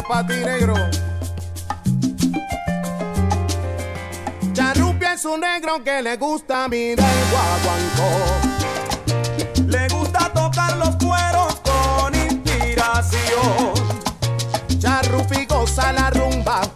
Es para ti, negro. Charrupi es un negro que le gusta mirar el guaguancó. Le gusta tocar los cueros con inspiración. Charrupi goza la rumba.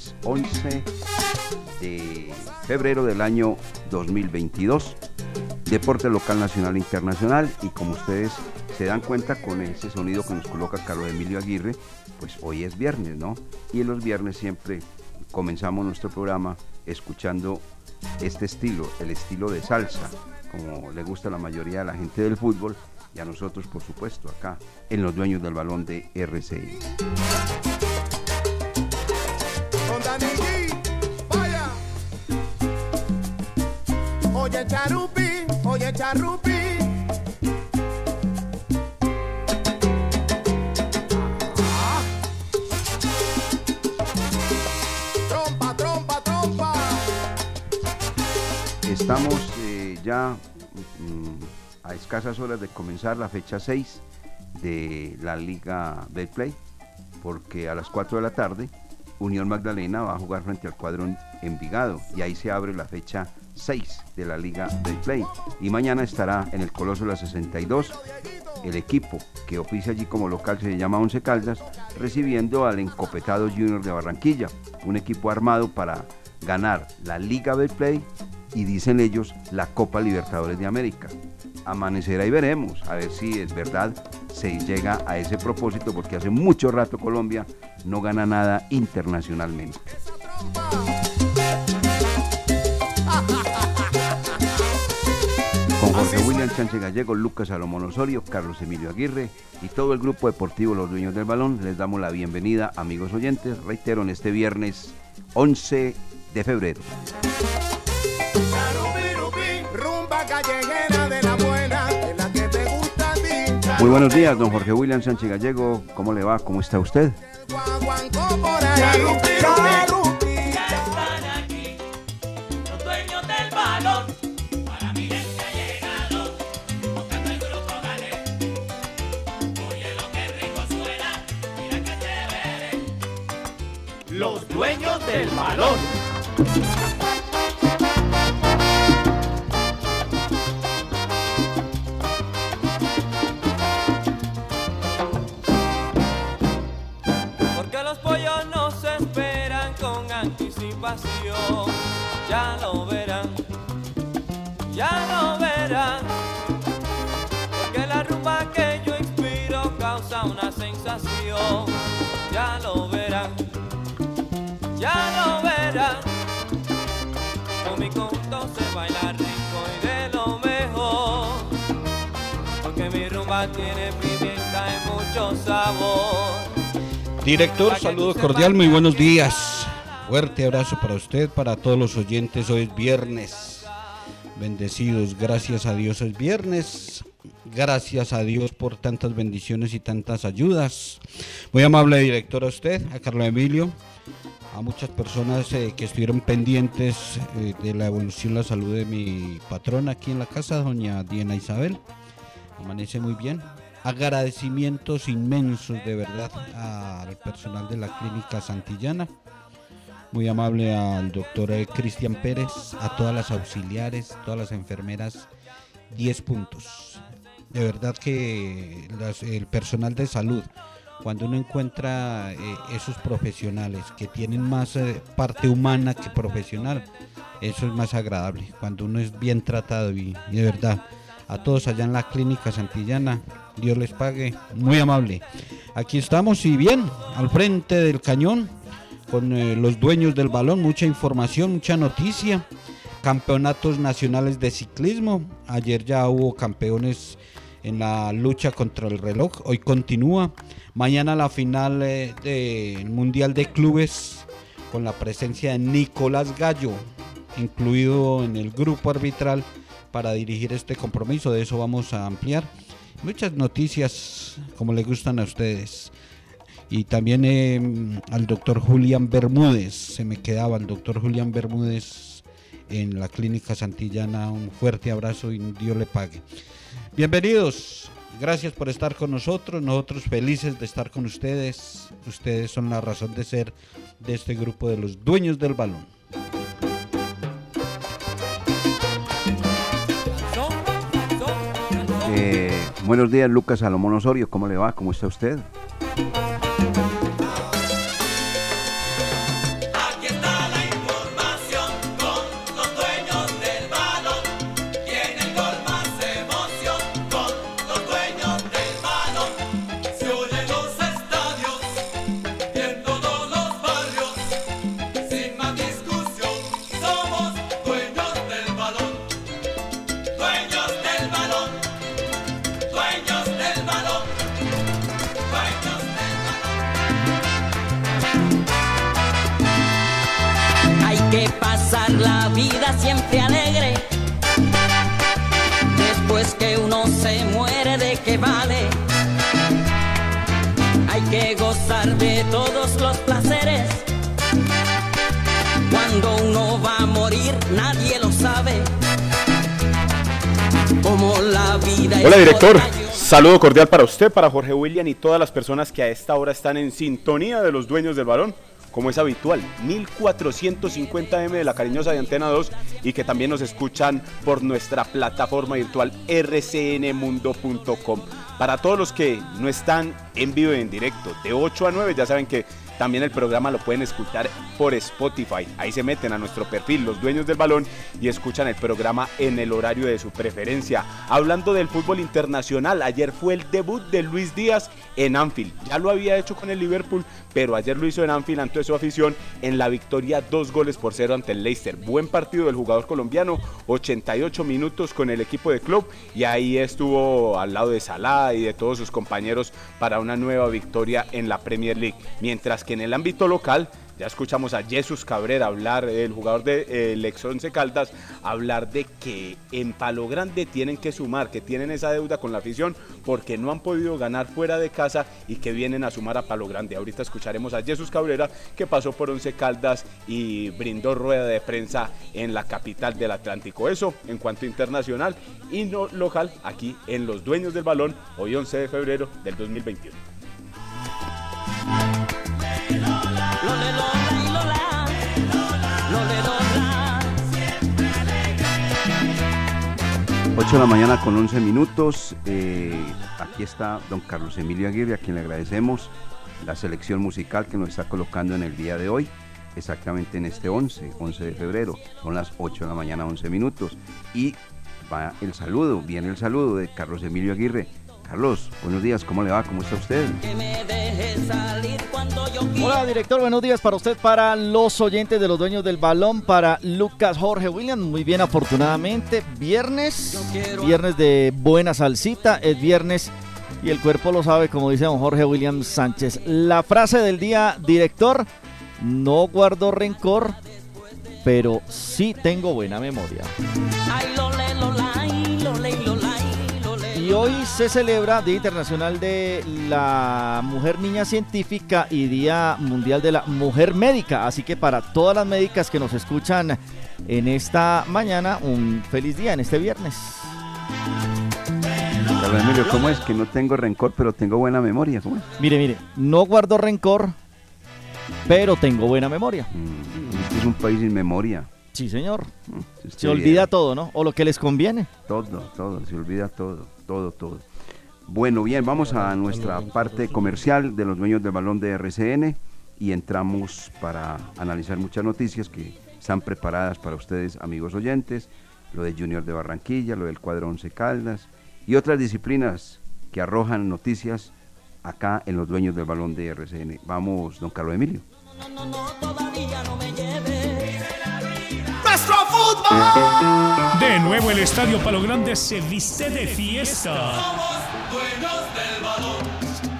Viernes 11 de febrero del año 2022. Deporte local, nacional e internacional. Y como ustedes se dan cuenta con ese sonido que nos coloca Carlos Emilio Aguirre, pues hoy es viernes, ¿no? Y en los viernes siempre comenzamos nuestro programa escuchando este estilo, el estilo de salsa, como le gusta a la mayoría de la gente del fútbol y a nosotros, por supuesto, acá en los dueños del balón de RCI. Charupi, oye, charupi. Trompa, trompa, trompa. Estamos eh, ya mm, a escasas horas de comenzar la fecha 6 de la Liga Betplay, porque a las 4 de la tarde Unión Magdalena va a jugar frente al cuadro Envigado y ahí se abre la fecha 6 de la Liga Betplay. Y mañana estará en el Coloso la 62 el equipo que oficia allí como local se llama Once Caldas, recibiendo al encopetado Junior de Barranquilla, un equipo armado para ganar la Liga Betplay y dicen ellos la Copa Libertadores de América. Amanecerá y veremos, a ver si es verdad se llega a ese propósito, porque hace mucho rato Colombia no gana nada internacionalmente. Jorge William Sánchez Gallego, Lucas Salomón Osorio, Carlos Emilio Aguirre y todo el grupo deportivo Los Dueños del Balón, les damos la bienvenida, amigos oyentes, reitero, en este viernes 11 de febrero. Muy buenos días, don Jorge William Sánchez Gallego, ¿cómo le va? ¿Cómo está usted? Dueños del balón. Porque los pollos no se esperan con anticipación. Ya lo verán, ya lo verán. Porque la rumba que yo inspiro causa una sensación. Con mi rico y de lo mejor. Porque mi rumba tiene pimienta y mucho sabor. Director, saludo cordial, muy buenos días. Fuerte abrazo para usted, para todos los oyentes. Hoy es viernes. Bendecidos, gracias a Dios es viernes. Gracias a Dios por tantas bendiciones y tantas ayudas. Muy amable director a usted, a Carlos Emilio, a muchas personas eh, que estuvieron pendientes eh, de la evolución, la salud de mi patrona aquí en la casa, doña Diana Isabel. Amanece muy bien. Agradecimientos inmensos de verdad al personal de la clínica Santillana. Muy amable al doctor eh, Cristian Pérez, a todas las auxiliares, todas las enfermeras, 10 puntos. De verdad que el personal de salud, cuando uno encuentra eh, esos profesionales que tienen más eh, parte humana que profesional, eso es más agradable. Cuando uno es bien tratado y, de verdad, a todos allá en la clínica Santillana, Dios les pague, muy amable. Aquí estamos y bien, al frente del cañón, con eh, los dueños del balón, mucha información, mucha noticia. Campeonatos nacionales de ciclismo. Ayer ya hubo campeones en la lucha contra el reloj. Hoy continúa. Mañana la final eh, del Mundial de Clubes con la presencia de Nicolás Gallo, incluido en el grupo arbitral para dirigir este compromiso. De eso vamos a ampliar. Muchas noticias como le gustan a ustedes. Y también eh, al doctor Julián Bermúdez, se me quedaba el doctor Julián Bermúdez en la clínica Santillana. Un fuerte abrazo y Dios le pague. Bienvenidos, gracias por estar con nosotros, nosotros felices de estar con ustedes. Ustedes son la razón de ser de este grupo de los dueños del balón. Eh, buenos días, Lucas Salomón Osorio. ¿Cómo le va? ¿Cómo está usted? Hola director, saludo cordial para usted, para Jorge William y todas las personas que a esta hora están en sintonía de los dueños del balón, como es habitual, 1450M de la cariñosa de Antena 2 y que también nos escuchan por nuestra plataforma virtual rcnmundo.com. Para todos los que no están en vivo y en directo, de 8 a 9, ya saben que también el programa lo pueden escuchar por Spotify. Ahí se meten a nuestro perfil, los dueños del balón, y escuchan el programa en el horario de su preferencia. Hablando del fútbol internacional, ayer fue el debut de Luis Díaz en Anfield. Ya lo había hecho con el Liverpool, pero ayer lo hizo en Anfield ante su afición en la victoria dos goles por cero ante el Leicester. Buen partido del jugador colombiano, 88 minutos con el equipo de club y ahí estuvo al lado de Salah y de todos sus compañeros para una nueva victoria en la Premier League. Mientras que en el ámbito local ya escuchamos a Jesús Cabrera hablar, el jugador del ex Once Caldas, hablar de que en Palo Grande tienen que sumar, que tienen esa deuda con la afición porque no han podido ganar fuera de casa y que vienen a sumar a Palo Grande. Ahorita escucharemos a Jesús Cabrera que pasó por Once Caldas y brindó rueda de prensa en la capital del Atlántico. Eso en cuanto internacional y no local aquí en Los Dueños del Balón, hoy 11 de febrero del 2021. 8 de la mañana con 11 minutos. Eh, aquí está don Carlos Emilio Aguirre, a quien le agradecemos la selección musical que nos está colocando en el día de hoy, exactamente en este 11, 11 de febrero. Son las 8 de la mañana, 11 minutos. Y va el saludo, viene el saludo de Carlos Emilio Aguirre. Carlos, buenos días, ¿cómo le va? ¿Cómo está usted? Hola director, buenos días para usted, para los oyentes de los dueños del balón, para Lucas Jorge Williams, muy bien afortunadamente, viernes, viernes de buena salsita, es viernes y el cuerpo lo sabe como dice don Jorge Williams Sánchez. La frase del día, director, no guardo rencor, pero sí tengo buena memoria. Y hoy se celebra Día Internacional de la Mujer Niña Científica y Día Mundial de la Mujer Médica. Así que para todas las médicas que nos escuchan en esta mañana, un feliz día en este viernes. Carlos Emilio, ¿cómo es? Que no tengo rencor, pero tengo buena memoria. ¿Cómo es? Mire, mire, no guardo rencor, pero tengo buena memoria. Este es un país sin memoria. Sí, señor. Usted Se olvida todo, ¿no? O lo que les conviene. Todo, todo, se olvida todo, todo, todo. Bueno, bien, vamos a nuestra parte comercial de los dueños del balón de RCN y entramos para analizar muchas noticias que están preparadas para ustedes, amigos oyentes, lo de Junior de Barranquilla, lo del cuadro Once Caldas y otras disciplinas que arrojan noticias acá en los dueños del balón de RCN. Vamos, don Carlos Emilio. Nuestro fútbol. De nuevo el Estadio Palo Grande se viste de fiesta.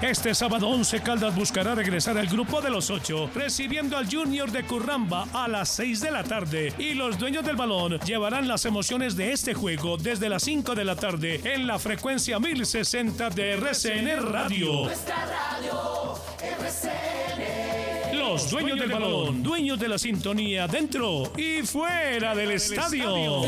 Este sábado 11 Caldas buscará regresar al grupo de los ocho, recibiendo al Junior de Curramba a las 6 de la tarde. Y los dueños del balón llevarán las emociones de este juego desde las 5 de la tarde en la frecuencia 1060 de RCN Radio. Los dueños del balón, dueños de la sintonía dentro y fuera del estadio.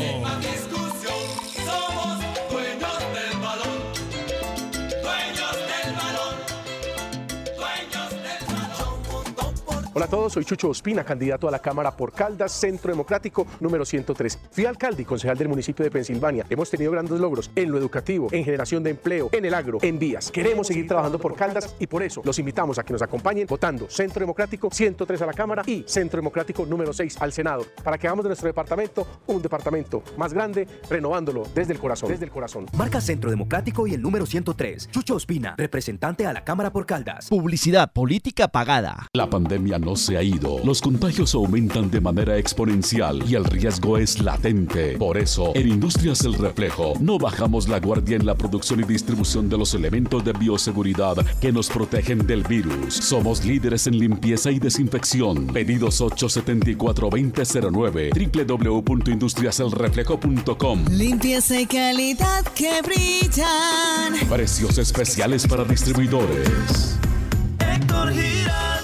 Hola a todos, soy Chucho Ospina, candidato a la Cámara por Caldas, Centro Democrático número 103. Fui alcalde y concejal del municipio de Pensilvania. Hemos tenido grandes logros en lo educativo, en generación de empleo, en el agro, en vías. Queremos seguir trabajando por Caldas y por eso los invitamos a que nos acompañen votando Centro Democrático 103 a la Cámara y Centro Democrático número 6 al Senado para que hagamos de nuestro departamento un departamento más grande, renovándolo desde el corazón. Desde el corazón. Marca Centro Democrático y el número 103. Chucho Ospina, representante a la Cámara por Caldas. Publicidad política pagada. La pandemia no se ha ido. Los contagios aumentan de manera exponencial y el riesgo es latente. Por eso, en Industrias El Reflejo, no bajamos la guardia en la producción y distribución de los elementos de bioseguridad que nos protegen del virus. Somos líderes en limpieza y desinfección. Pedidos 874-2009 www.industriaselreflejo.com Limpieza y calidad que brillan. Precios especiales para distribuidores. Héctor Giraldo,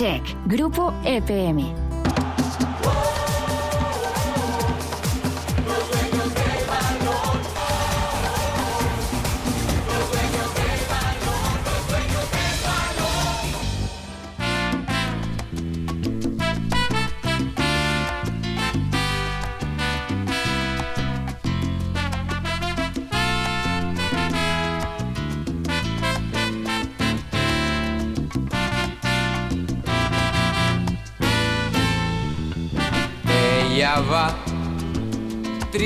Check, Grupo EPM.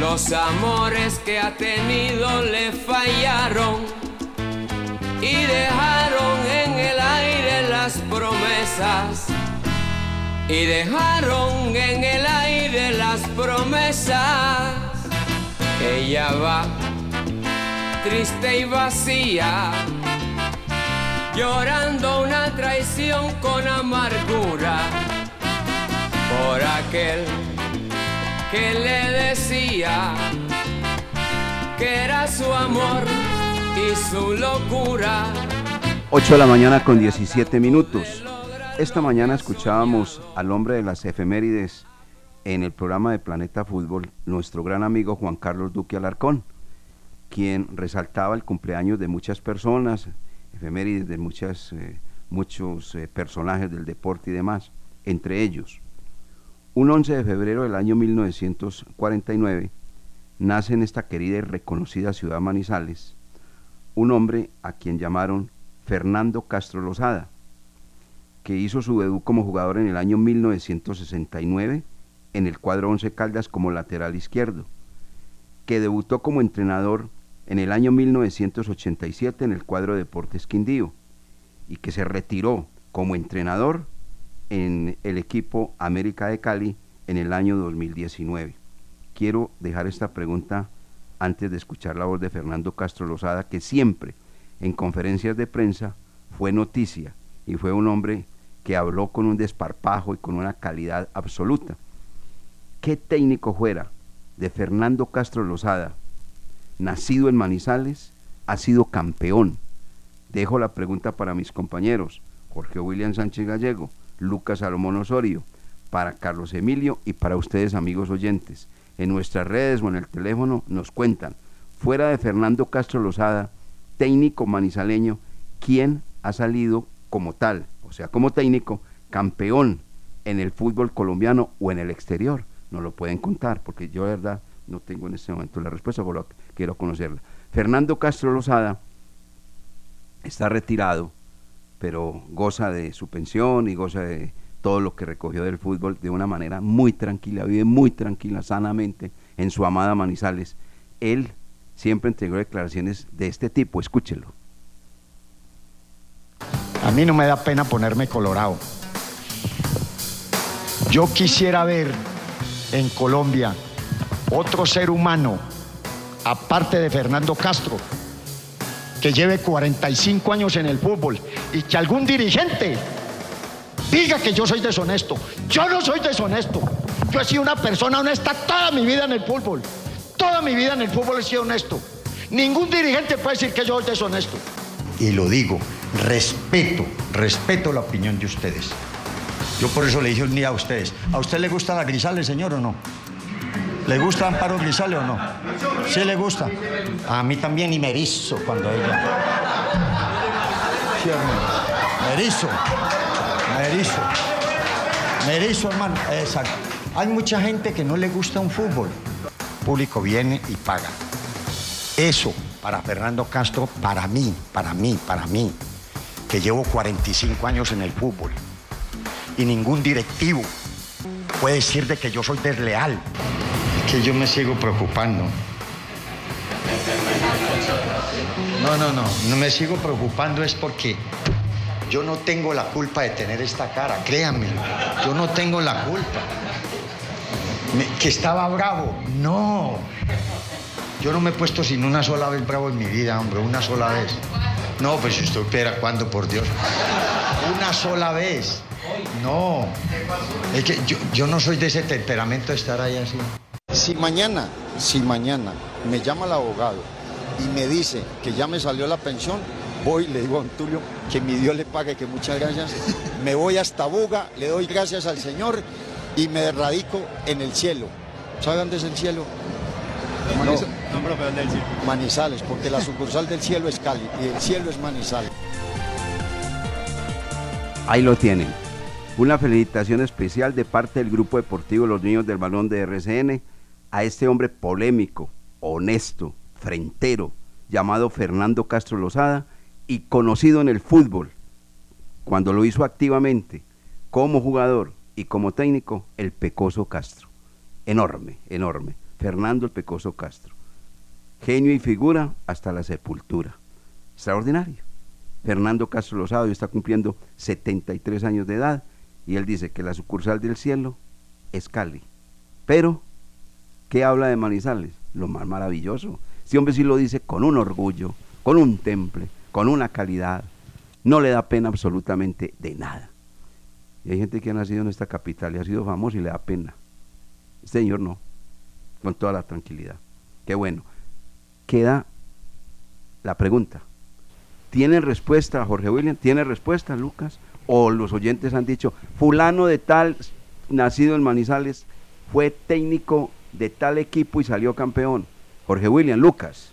Los amores que ha tenido le fallaron y dejaron en el aire las promesas. Y dejaron en el aire las promesas. Ella va triste y vacía, llorando una traición con amargura por aquel que le decía que era su amor y su locura. 8 de la mañana con 17 minutos. Esta mañana escuchábamos al hombre de las efemérides en el programa de Planeta Fútbol, nuestro gran amigo Juan Carlos Duque Alarcón, quien resaltaba el cumpleaños de muchas personas, efemérides de muchas, eh, muchos eh, personajes del deporte y demás, entre ellos. Un 11 de febrero del año 1949 nace en esta querida y reconocida ciudad Manizales un hombre a quien llamaron Fernando Castro Lozada, que hizo su debut como jugador en el año 1969 en el cuadro Once Caldas como lateral izquierdo, que debutó como entrenador en el año 1987 en el cuadro Deportes Quindío y que se retiró como entrenador en el equipo América de Cali en el año 2019. Quiero dejar esta pregunta antes de escuchar la voz de Fernando Castro Lozada, que siempre en conferencias de prensa fue noticia y fue un hombre que habló con un desparpajo y con una calidad absoluta. ¿Qué técnico fuera de Fernando Castro Lozada, nacido en Manizales, ha sido campeón? Dejo la pregunta para mis compañeros, Jorge William Sánchez Gallego, Lucas Salomón Osorio, para Carlos Emilio y para ustedes amigos oyentes. En nuestras redes o en el teléfono nos cuentan, fuera de Fernando Castro Lozada, técnico manizaleño, ¿quién ha salido como tal, o sea, como técnico, campeón en el fútbol colombiano o en el exterior? Nos lo pueden contar, porque yo de verdad no tengo en este momento la respuesta, que quiero conocerla. Fernando Castro Lozada está retirado, pero goza de su pensión y goza de todo lo que recogió del fútbol de una manera muy tranquila, vive muy tranquila, sanamente en su amada Manizales. Él siempre entregó declaraciones de este tipo, escúchelo. A mí no me da pena ponerme colorado. Yo quisiera ver en Colombia otro ser humano, aparte de Fernando Castro, que lleve 45 años en el fútbol y que algún dirigente diga que yo soy deshonesto. Yo no soy deshonesto. Yo he sido una persona honesta toda mi vida en el fútbol. Toda mi vida en el fútbol he sido honesto. Ningún dirigente puede decir que yo soy deshonesto. Y lo digo, respeto, respeto la opinión de ustedes. Yo por eso le dije un día a ustedes, ¿a usted le gusta la Grisales, señor, o no? ¿Le gusta Amparo Grisales o no? ¿Sí le gusta? A mí también y me cuando ella... Sí, hermano. Me hermano. Exacto. Hay mucha gente que no le gusta un fútbol. El público viene y paga. Eso, para Fernando Castro, para mí, para mí, para mí, que llevo 45 años en el fútbol. Y ningún directivo puede decir de que yo soy desleal. Que yo me sigo preocupando. No, no, no. No me sigo preocupando es porque yo no tengo la culpa de tener esta cara, créanme. Yo no tengo la culpa. Que estaba bravo. No. Yo no me he puesto sin una sola vez bravo en mi vida, hombre, una sola vez. No, pues si usted espera, ¿cuándo, por Dios? Una sola vez. No. Es que yo, yo no soy de ese temperamento de estar ahí así. Si mañana, si mañana me llama el abogado y me dice que ya me salió la pensión, voy y le digo a don Tulio que mi Dios le pague, que muchas gracias. Me voy hasta Buga, le doy gracias al Señor y me radico en el cielo. ¿Sabe dónde es el cielo? No, Manizales, porque la sucursal del cielo es Cali y el cielo es Manizales. Ahí lo tienen. Una felicitación especial de parte del Grupo Deportivo Los Niños del Balón de RCN a este hombre polémico, honesto, frentero, llamado Fernando Castro Lozada y conocido en el fútbol, cuando lo hizo activamente, como jugador y como técnico, el Pecoso Castro. Enorme, enorme. Fernando el Pecoso Castro. Genio y figura hasta la sepultura. Extraordinario. Fernando Castro Lozada está cumpliendo 73 años de edad y él dice que la sucursal del cielo es Cali. Pero, ¿qué habla de Manizales? Lo más maravilloso. Este hombre sí lo dice con un orgullo, con un temple, con una calidad. No le da pena absolutamente de nada. Y hay gente que ha nacido en esta capital y ha sido famoso y le da pena. Este señor no, con toda la tranquilidad. Qué bueno. Queda la pregunta. ¿Tienen respuesta, Jorge William? ¿Tiene respuesta, Lucas? ¿O los oyentes han dicho, fulano de tal, nacido en Manizales, fue técnico de tal equipo y salió campeón? Jorge William, Lucas.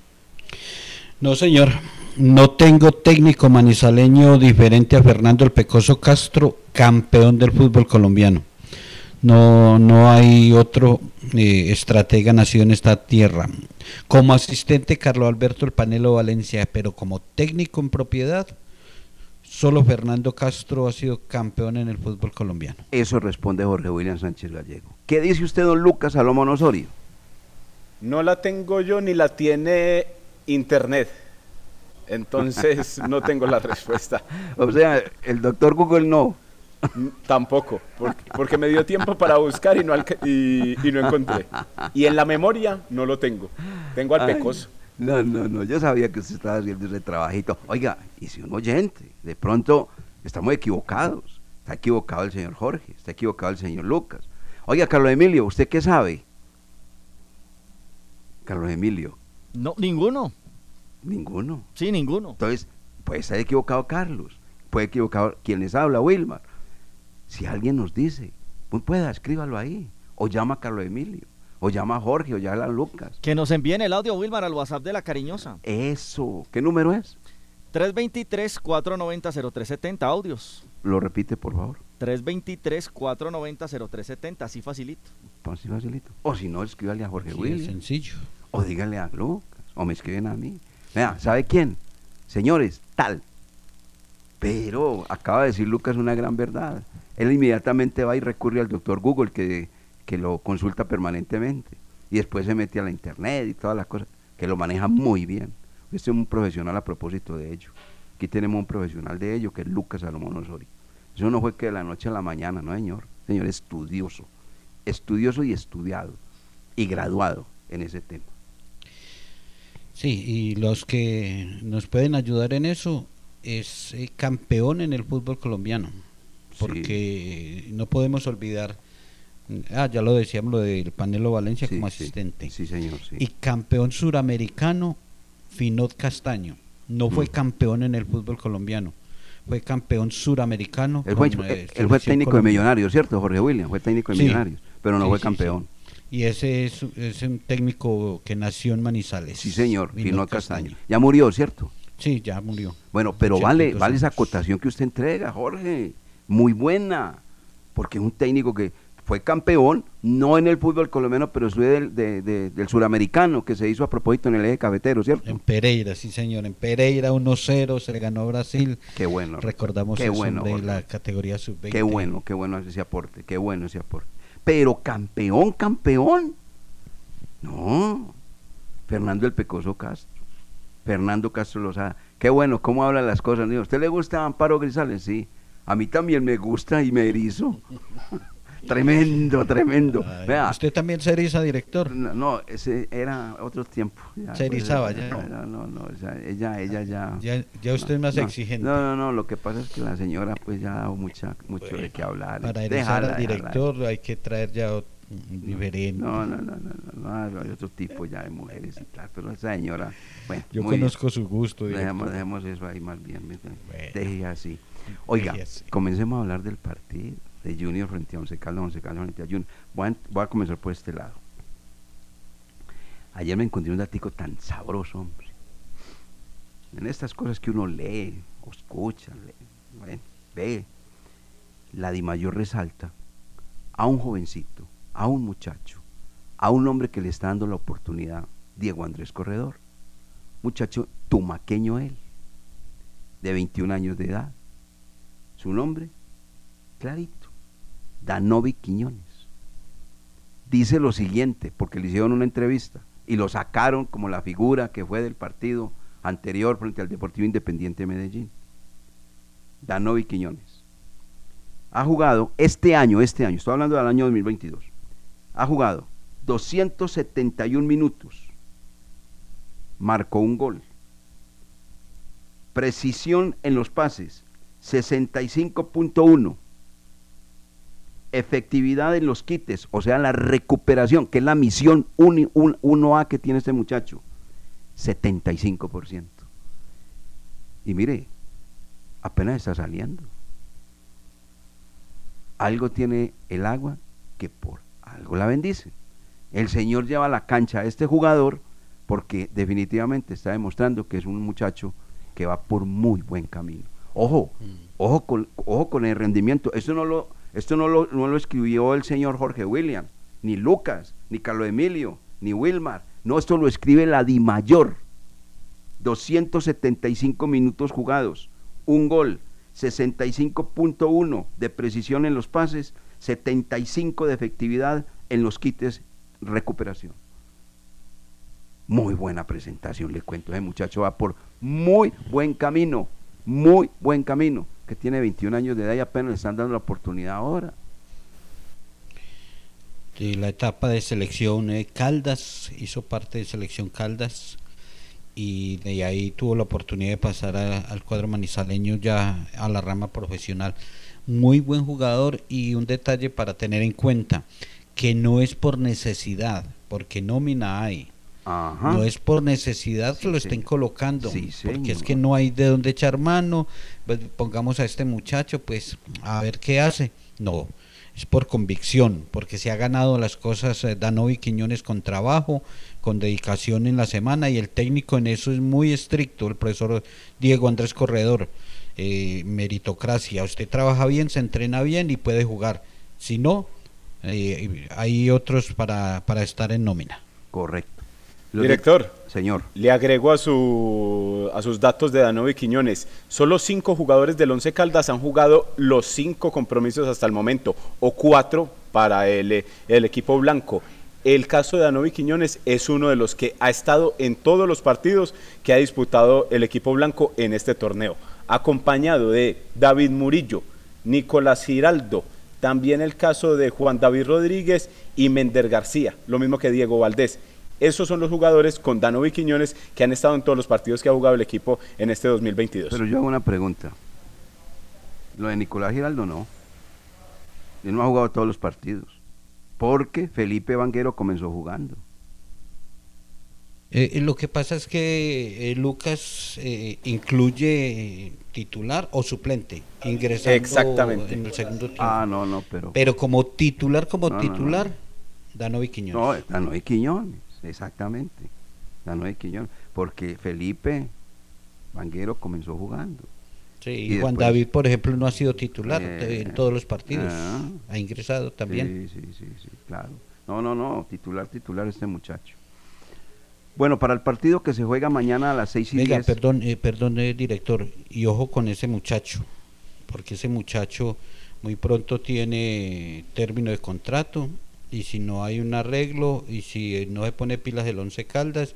No, señor. No tengo técnico manizaleño diferente a Fernando el Pecoso Castro, campeón del fútbol colombiano. No, no hay otro eh, estratega nacido en esta tierra. Como asistente, Carlos Alberto El Panelo Valencia, pero como técnico en propiedad, solo Fernando Castro ha sido campeón en el fútbol colombiano. Eso responde Jorge William Sánchez Gallego. ¿Qué dice usted, don Lucas Salomón Osorio? No la tengo yo ni la tiene internet. Entonces no tengo la respuesta. O sea, el doctor Google no. Tampoco, porque, porque me dio tiempo para buscar y no, y, y no encontré. Y en la memoria no lo tengo. Tengo al Ay, pecoso. No, no, no, yo sabía que usted estaba haciendo ese trabajito. Oiga, y si un oyente, de pronto estamos equivocados. Está equivocado el señor Jorge, está equivocado el señor Lucas. Oiga, Carlos Emilio, ¿usted qué sabe? Carlos Emilio. No, ninguno. Ninguno. Sí, ninguno. Entonces, puede estar equivocado Carlos, puede equivocado quien les habla, Wilmar. Si alguien nos dice, pues pueda, escríbalo ahí. O llama a Carlos Emilio, o llama a Jorge, o llama a Lucas. Que nos envíen el audio, Wilmar, al WhatsApp de la cariñosa. Eso. ¿Qué número es? 323-490-0370, audios. Lo repite, por favor. 323-490-0370, así facilito. Así facilito. O si no, escríbale a Jorge Sí, William. es sencillo. O dígale a Lucas. O me escriben a mí. Vea, ¿sabe quién? Señores, tal. Pero acaba de decir Lucas una gran verdad. Él inmediatamente va y recurre al doctor Google que, que lo consulta permanentemente. Y después se mete a la internet y todas las cosas, que lo maneja muy bien. Este es un profesional a propósito de ello. Aquí tenemos un profesional de ello, que es Lucas Salomón Osorio. Eso no fue que de la noche a la mañana, no señor. Señor estudioso. Estudioso y estudiado. Y graduado en ese tema. Sí, y los que nos pueden ayudar en eso es eh, campeón en el fútbol colombiano, porque no podemos olvidar, ah, ya lo decíamos, lo del Panelo Valencia Sí, como asistente. Sí, señor, sí. Y campeón suramericano, Finot Castaño. No fue Mm. campeón en el fútbol colombiano, fue campeón suramericano. Él fue, con, eh, él fue técnico de Colombia. Millonarios, ¿cierto, Jorge William? Fue técnico de. Millonarios, pero no fue campeón. Y ese es, es un técnico que nació en Manizales. Sí, señor, Finot Castaño. Ya murió, ¿cierto? Sí, ya murió. Bueno, pero vale, vale esa acotación que usted entrega, Jorge. Muy buena. Porque es un técnico que fue campeón, no en el fútbol colombiano, pero fue del, de- de- del suramericano, que se hizo a propósito en el eje cafetero, ¿cierto? En Pereira, sí señor. En Pereira 1-0 se le ganó a Brasil. Qué bueno. Recordamos Qué eso bueno, de la categoría sub-20. Qué bueno, qué bueno ese aporte, qué bueno ese aporte. Pero campeón, campeón. No. Fernando el Pecoso Castro. Fernando Castro Lozada. Qué bueno, cómo hablan las cosas. Digo, ¿Usted le gusta Amparo Grisales? Sí. A mí también me gusta y me erizo. tremendo, tremendo. Ay, Vea, ¿Usted también se eriza, director? no, no, ese era otro tiempo. Ya, Se pues, erizaba era- ya. era- no, no, o sea, ella, ella ya. Ya, ya usted es más no, exigente. No, no, no, lo que pasa es que la señora pues ya ha dado mucha, mucho de qué hablar. Para erizar al director hay que traer ya diferente. No, no, no, no, no, no, hay otro tipo ya de mujeres y tal, pero esa señora, bueno. Yo conozco su gusto. Dejemos, dejemos eso ahí más bien, deje así. Oiga, comencemos a hablar del partido de Junior frente a Once Caldas, Once Caldas frente a Junior. Voy a, comenzar por este lado. Ayer me encontré un datico tan sabroso, hombre. En estas cosas que uno lee, o escucha, ve. la Dimayor resalta a un jovencito, a un muchacho, a un hombre que le está dando la oportunidad, Diego Andrés Corredor. Muchacho tumaqueño él, de 21 años de edad. Su nombre, clarito, Danovi Quiñones. Dice lo siguiente, porque le hicieron una entrevista y lo sacaron como la figura que fue del partido anterior frente al Deportivo Independiente de Medellín. Danovi Quiñones. Ha jugado este año, este año, estoy hablando del año 2022, ha jugado 271 minutos, marcó un gol. Precisión en los pases, 65.1. Efectividad en los quites, o sea, la recuperación, que es la misión 1A que tiene este muchacho, 75%. Y mire, apenas está saliendo. Algo tiene el agua que por algo la bendice. El Señor lleva a la cancha a este jugador porque definitivamente está demostrando que es un muchacho que va por muy buen camino. Ojo, ojo con, ojo con el rendimiento. Esto no lo, esto no lo, no lo escribió el señor Jorge William, ni Lucas, ni Carlos Emilio, ni Wilmar. No, esto lo escribe la Di Mayor. 275 minutos jugados, un gol, 65.1 de precisión en los pases, 75 de efectividad en los quites recuperación. Muy buena presentación, le cuento. Ese muchacho va por muy buen camino, muy buen camino, que tiene 21 años de edad y apenas le están dando la oportunidad ahora. De la etapa de selección eh, Caldas, hizo parte de selección Caldas y de ahí tuvo la oportunidad de pasar al cuadro manizaleño ya a la rama profesional. Muy buen jugador y un detalle para tener en cuenta, que no es por necesidad, porque nómina hay. Ajá. No es por necesidad que lo estén colocando, porque es que no hay de dónde echar mano, pues, pongamos a este muchacho, pues a ver qué hace. No, es por convicción, porque se ha ganado las cosas eh, Danovi Quiñones con trabajo, con dedicación en la semana y el técnico en eso es muy estricto, el profesor Diego Andrés Corredor. Eh, meritocracia, usted trabaja bien, se entrena bien y puede jugar. Si no, eh, hay otros para, para estar en nómina. Correcto. Director. Señor. Le agrego a, su, a sus datos de Danovi Quiñones. Solo cinco jugadores del Once Caldas han jugado los cinco compromisos hasta el momento, o cuatro para el, el equipo blanco. El caso de Danovi Quiñones es uno de los que ha estado en todos los partidos que ha disputado el equipo blanco en este torneo, acompañado de David Murillo, Nicolás Giraldo, también el caso de Juan David Rodríguez y Mender García, lo mismo que Diego Valdés. Esos son los jugadores con Danovi Quiñones que han estado en todos los partidos que ha jugado el equipo en este 2022. Pero yo hago una pregunta. Lo de Nicolás Giraldo no. Él no ha jugado todos los partidos. Porque Felipe Vanguero comenzó jugando. Eh, lo que pasa es que eh, Lucas eh, incluye titular o suplente, ingresando Exactamente. en el segundo tiempo. Ah, no, no, pero. Pero como titular, como No, no, titular, no. Danovi Quiñones. No, Danoy Quiñones, exactamente. Danoy Quiñones. Porque Felipe Vanguero comenzó jugando. Sí, Y y Juan después- David, por ejemplo, no ha sido titular Eh, en todos los partidos. ah. ha ingresado también. Sí, sí, sí, sí, claro. No, no, no, titular, titular este muchacho. Bueno, para el partido que se juega mañana a las 6 y Venga, 10. perdón, eh, perdón, eh, director, y ojo con ese muchacho, porque ese muchacho muy pronto tiene término de contrato y si no hay un arreglo y si eh, no se pone pilas el Once Caldas,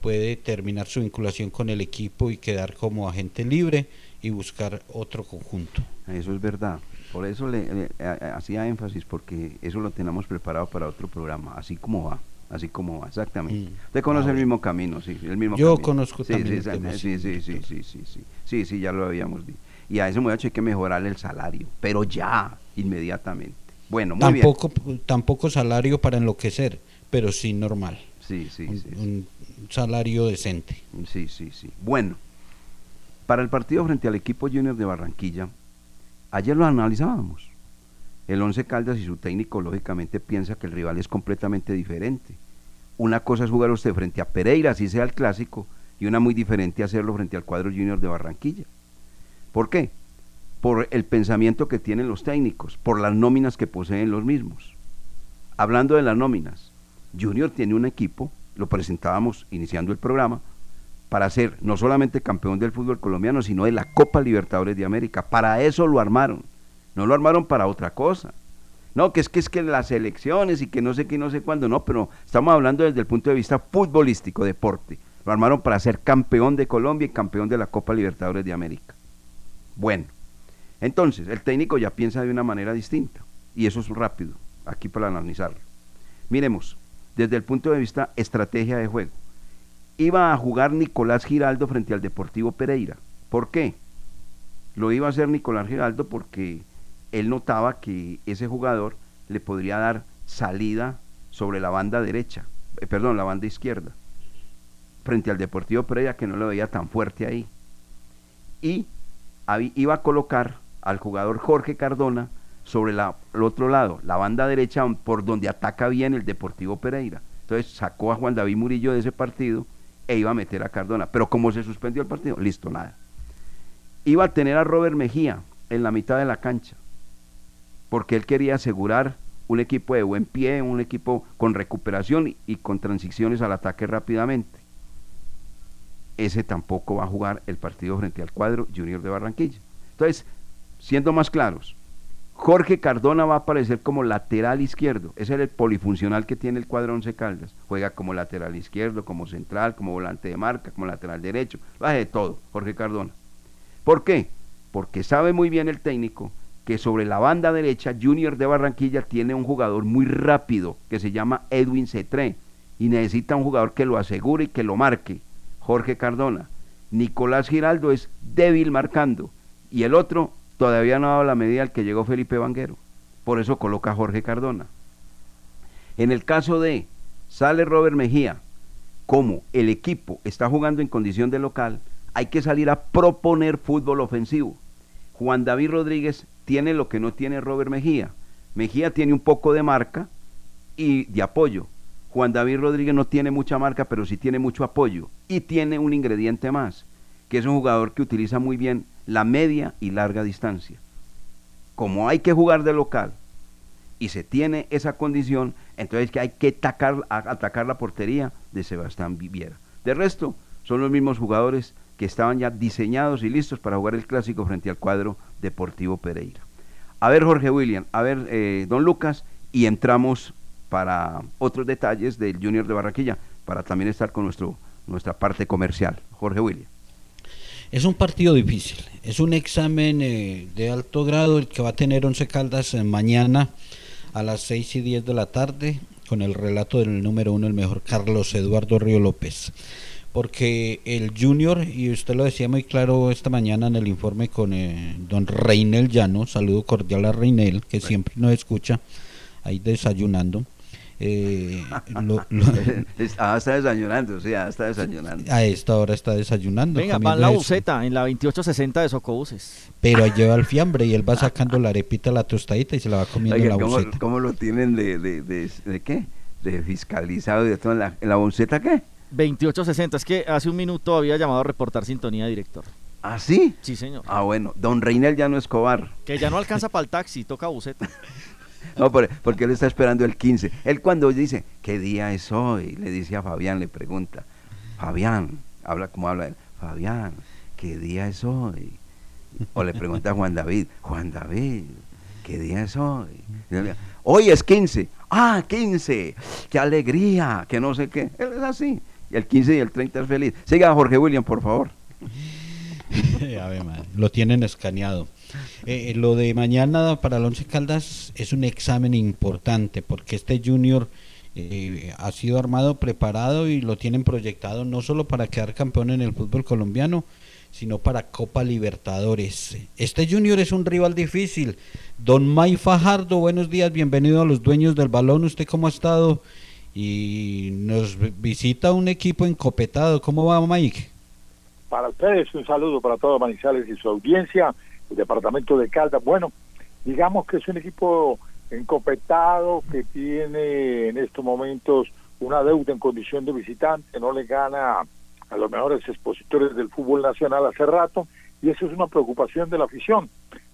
puede terminar su vinculación con el equipo y quedar como agente libre y buscar otro conjunto. Eso es verdad. Por eso le, eh, eh, hacía énfasis, porque eso lo tenemos preparado para otro programa, así como va así como va, exactamente. Mm. Usted conoce el mismo camino, sí, el mismo Yo conozco también. Sí, sí, sí, sí, sí, sí, sí, ya lo habíamos dicho. Y a ese muchacho hay que mejorarle el salario, pero ya, inmediatamente. Bueno, muy bien. Tampoco, tampoco salario para enloquecer, pero sí normal. Sí, sí, un, sí, un salario decente. Sí, sí, sí. Bueno, para el partido frente al equipo Junior de Barranquilla, ayer lo analizábamos. El Once Caldas y su técnico lógicamente piensa que el rival es completamente diferente. Una cosa es jugar usted frente a Pereira, así sea el clásico, y una muy diferente hacerlo frente al cuadro Junior de Barranquilla. ¿Por qué? Por el pensamiento que tienen los técnicos, por las nóminas que poseen los mismos. Hablando de las nóminas, Junior tiene un equipo, lo presentábamos iniciando el programa, para ser no solamente campeón del fútbol colombiano, sino de la Copa Libertadores de América. Para eso lo armaron, no lo armaron para otra cosa. No, que es que es que las elecciones y que no sé qué, no sé cuándo, no, pero estamos hablando desde el punto de vista futbolístico, deporte. Lo armaron para ser campeón de Colombia y campeón de la Copa Libertadores de América. Bueno, entonces el técnico ya piensa de una manera distinta y eso es rápido, aquí para analizarlo. Miremos, desde el punto de vista estrategia de juego. Iba a jugar Nicolás Giraldo frente al Deportivo Pereira. ¿Por qué? Lo iba a hacer Nicolás Giraldo porque él notaba que ese jugador le podría dar salida sobre la banda derecha, eh, perdón, la banda izquierda, frente al Deportivo Pereira que no lo veía tan fuerte ahí. Y iba a colocar al jugador Jorge Cardona sobre el otro lado, la banda derecha por donde ataca bien el Deportivo Pereira. Entonces sacó a Juan David Murillo de ese partido e iba a meter a Cardona. Pero como se suspendió el partido, listo, nada. Iba a tener a Robert Mejía en la mitad de la cancha, porque él quería asegurar un equipo de buen pie, un equipo con recuperación y, y con transiciones al ataque rápidamente. Ese tampoco va a jugar el partido frente al cuadro Junior de Barranquilla. Entonces, siendo más claros, Jorge Cardona va a aparecer como lateral izquierdo. Ese es el polifuncional que tiene el cuadro Once Caldas. Juega como lateral izquierdo, como central, como volante de marca, como lateral derecho. Lo hace de todo, Jorge Cardona. ¿Por qué? Porque sabe muy bien el técnico que sobre la banda derecha Junior de Barranquilla tiene un jugador muy rápido que se llama Edwin Cetré y necesita un jugador que lo asegure y que lo marque. Jorge Cardona. Nicolás Giraldo es débil marcando y el otro todavía no ha dado la medida al que llegó Felipe Vanguero. Por eso coloca a Jorge Cardona. En el caso de sale Robert Mejía, como el equipo está jugando en condición de local, hay que salir a proponer fútbol ofensivo. Juan David Rodríguez tiene lo que no tiene Robert Mejía. Mejía tiene un poco de marca y de apoyo. Juan David Rodríguez no tiene mucha marca, pero sí tiene mucho apoyo. Y tiene un ingrediente más, que es un jugador que utiliza muy bien la media y larga distancia. Como hay que jugar de local y se tiene esa condición, entonces que hay que atacar, atacar la portería de Sebastián Viviera. De resto, son los mismos jugadores que estaban ya diseñados y listos para jugar el clásico frente al cuadro Deportivo Pereira. A ver, Jorge William, a ver, eh, don Lucas, y entramos para otros detalles del Junior de Barranquilla, para también estar con nuestro, nuestra parte comercial. Jorge William. Es un partido difícil, es un examen eh, de alto grado el que va a tener Once Caldas eh, mañana a las 6 y 10 de la tarde con el relato del número uno, el mejor Carlos Eduardo Río López. Porque el Junior, y usted lo decía muy claro esta mañana en el informe con eh, don Reinel Llano, saludo cordial a Reinel, que siempre nos escucha ahí desayunando. Eh, lo- lo- ah, está desayunando, sí, ah, está desayunando. a esta hora está desayunando. Venga, va en la buceta, en la 2860 de Socobuses. Pero ahí lleva el fiambre y él va sacando la arepita, la tostadita y se la va comiendo en la ¿cómo, buceta. cómo lo tienen de, de, de, de qué? De fiscalizado y de todo. ¿En la, en la bonceta qué? 2860, es que hace un minuto había llamado a reportar sintonía, director. ¿Ah, sí? Sí, señor. Ah, bueno. Don Reinel ya no Escobar. Que ya no alcanza para el taxi, toca buceta. No, por- porque él está esperando el 15. Él cuando dice, ¿qué día es hoy? Le dice a Fabián, le pregunta. Fabián, habla como habla él. Fabián, ¿qué día es hoy? O le pregunta a Juan David, Juan David, ¿qué día es hoy? Hoy es 15. Ah, 15. Qué alegría, que no sé qué. Él es así. Y el 15 y el 30 es feliz. Siga Jorge William, por favor. Lo tienen escaneado. Eh, lo de mañana para el Once Caldas es un examen importante porque este Junior eh, ha sido armado, preparado y lo tienen proyectado no solo para quedar campeón en el fútbol colombiano, sino para Copa Libertadores. Este Junior es un rival difícil. Don May Fajardo, buenos días, bienvenido a los dueños del balón. ¿Usted cómo ha estado? Y nos visita un equipo encopetado. ¿Cómo va Mike? Para ustedes un saludo para todos Manizales y su audiencia, el departamento de Caldas. Bueno, digamos que es un equipo encopetado que tiene en estos momentos una deuda en condición de visitante, no le gana a los mejores expositores del fútbol nacional hace rato y eso es una preocupación de la afición.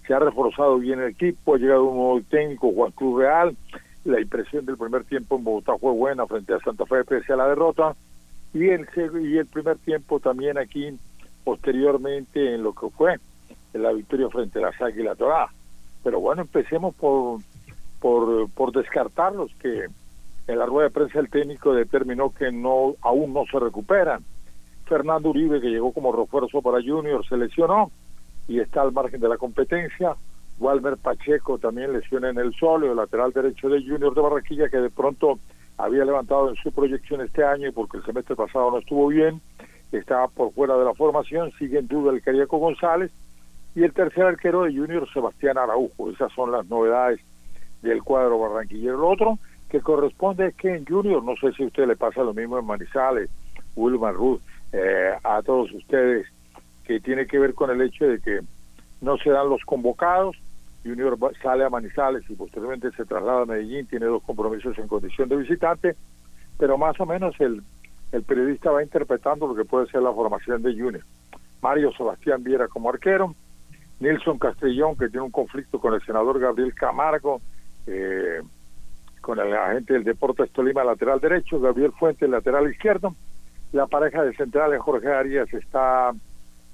se ha reforzado bien el equipo, ha llegado un nuevo técnico, Juan Cruz Real, la impresión del primer tiempo en Bogotá fue buena frente a Santa Fe pese a la derrota, y el, y el primer tiempo también aquí posteriormente en lo que fue la victoria frente a las Águilas Doradas. Pero bueno, empecemos por, por, por descartarlos, que en la rueda de prensa el técnico determinó que no aún no se recuperan. Fernando Uribe, que llegó como refuerzo para Junior, se lesionó y está al margen de la competencia. Walmer Pacheco también lesiona en el sóleo, lateral derecho de Junior de Barranquilla, que de pronto había levantado en su proyección este año porque el semestre pasado no estuvo bien, estaba por fuera de la formación, sigue en duda el Cariaco González, y el tercer arquero de Junior, Sebastián Araujo. Esas son las novedades del cuadro barranquillero. Lo otro que corresponde es que en Junior, no sé si a usted le pasa lo mismo en Manizales, Wilmar Ruth, eh, a todos ustedes, que tiene que ver con el hecho de que no se dan los convocados, Junior sale a Manizales y posteriormente se traslada a Medellín, tiene dos compromisos en condición de visitante, pero más o menos el, el periodista va interpretando lo que puede ser la formación de Junior. Mario Sebastián Viera como arquero, Nilson Castellón, que tiene un conflicto con el senador Gabriel Camargo, eh, con el agente del Deportes Tolima lateral derecho, Gabriel Fuentes lateral izquierdo. La pareja de centrales, Jorge Arias, está